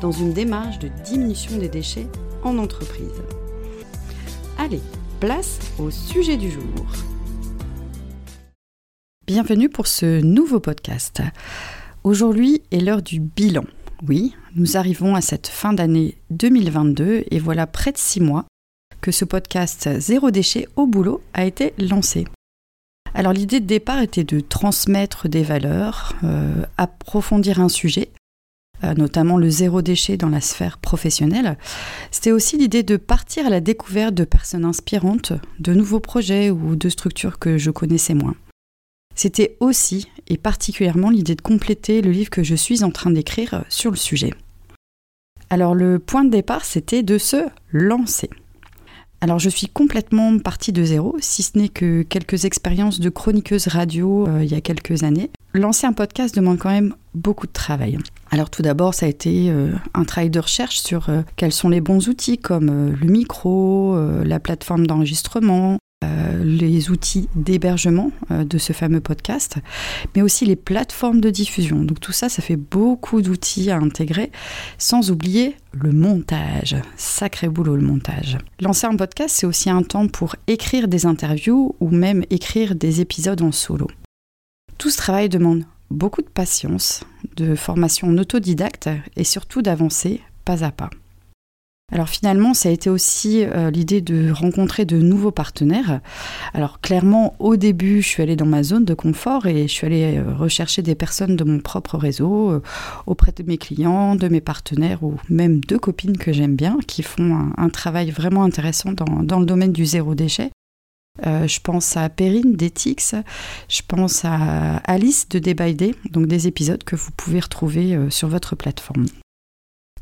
dans une démarche de diminution des déchets en entreprise. Allez, place au sujet du jour. Bienvenue pour ce nouveau podcast. Aujourd'hui est l'heure du bilan. Oui, nous arrivons à cette fin d'année 2022 et voilà près de six mois que ce podcast Zéro déchet au boulot a été lancé. Alors l'idée de départ était de transmettre des valeurs, euh, approfondir un sujet, notamment le zéro déchet dans la sphère professionnelle. C'était aussi l'idée de partir à la découverte de personnes inspirantes, de nouveaux projets ou de structures que je connaissais moins. C'était aussi et particulièrement l'idée de compléter le livre que je suis en train d'écrire sur le sujet. Alors le point de départ, c'était de se lancer. Alors je suis complètement partie de zéro, si ce n'est que quelques expériences de chroniqueuse radio euh, il y a quelques années. Lancer un podcast demande quand même beaucoup de travail. Alors tout d'abord, ça a été euh, un travail de recherche sur euh, quels sont les bons outils comme le micro, la plateforme d'enregistrement, euh, les outils d'hébergement euh, de ce fameux podcast, mais aussi les plateformes de diffusion. Donc tout ça, ça fait beaucoup d'outils à intégrer, sans oublier le montage. Sacré boulot le montage. Lancer un podcast, c'est aussi un temps pour écrire des interviews ou même écrire des épisodes en solo. Tout ce travail demande beaucoup de patience, de formation en autodidacte et surtout d'avancer pas à pas. Alors finalement, ça a été aussi euh, l'idée de rencontrer de nouveaux partenaires. Alors clairement, au début, je suis allée dans ma zone de confort et je suis allée euh, rechercher des personnes de mon propre réseau, euh, auprès de mes clients, de mes partenaires ou même de copines que j'aime bien, qui font un, travail vraiment intéressant dans, le domaine du zéro déchet. Je pense à Perrine d'Ethics, je pense à Alice de Day donc des épisodes que vous pouvez retrouver sur votre plateforme.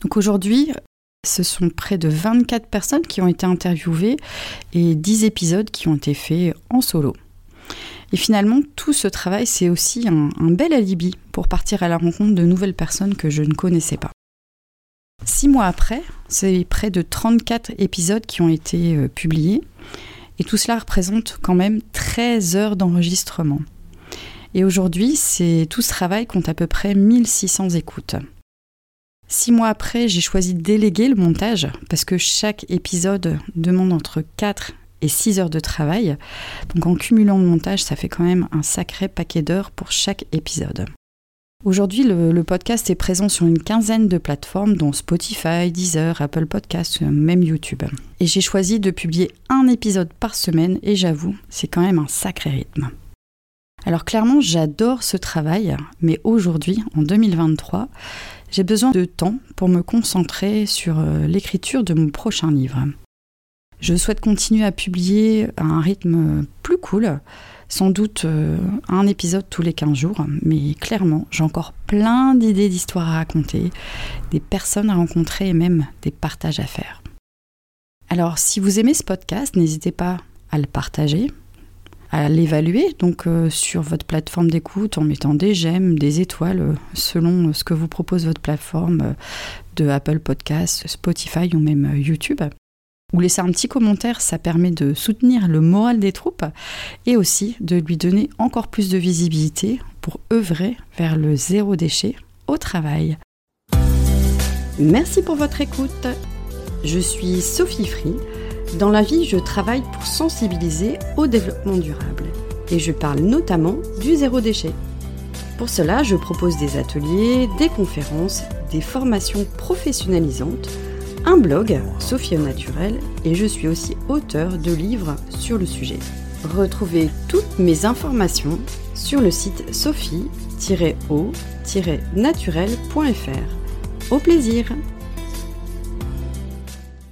Donc aujourd'hui, ce sont près de 24 personnes qui ont été interviewées et 10 épisodes qui ont été faits en solo. Et finalement, tout ce travail, c'est aussi un, bel alibi pour partir à la rencontre de nouvelles personnes que je ne connaissais pas. Six mois après, c'est près de 34 épisodes qui ont été euh, publiés, et tout cela représente quand même 13 heures d'enregistrement. Et aujourd'hui, c'est tout ce travail compte à peu près 1600 écoutes. Six mois après, j'ai choisi de déléguer le montage parce que chaque épisode demande entre 4 et 6 heures de travail. Donc en cumulant le montage, ça fait quand même un sacré paquet d'heures pour chaque épisode. Aujourd'hui, le, podcast est présent sur une quinzaine de plateformes, dont Spotify, Deezer, Apple Podcasts, même YouTube. Et j'ai choisi de publier un épisode par semaine, et j'avoue, c'est quand même un sacré rythme. Alors clairement, j'adore ce travail, mais aujourd'hui, en 2023, j'ai besoin de temps pour me concentrer sur euh, l'écriture de mon prochain livre. Je souhaite continuer à publier à un rythme plus cool, sans doute euh, un épisode tous les 15 jours, mais clairement, j'ai encore plein d'idées d'histoires à raconter, des personnes à rencontrer et même des partages à faire. Alors, si vous aimez ce podcast, n'hésitez pas à le partager, à l'évaluer donc euh, sur votre plateforme d'écoute en mettant des j'aime, des étoiles euh, selon ce que vous propose votre plateforme de Apple Podcasts, Spotify ou même YouTube. Ou laisser un petit commentaire, ça permet de soutenir le moral des troupes et aussi de lui donner encore plus de visibilité pour œuvrer vers le zéro déchet au travail. Merci pour votre écoute. Je suis Sophie Free dans la vie, je travaille pour sensibiliser au développement durable et je parle notamment du zéro déchet. Pour cela, je propose des ateliers, des conférences, des formations professionnalisantes, un blog, Sophie au Naturel, et je suis aussi auteur de livres sur le sujet. Retrouvez toutes mes informations sur le site sophie-o-naturel.fr. Au plaisir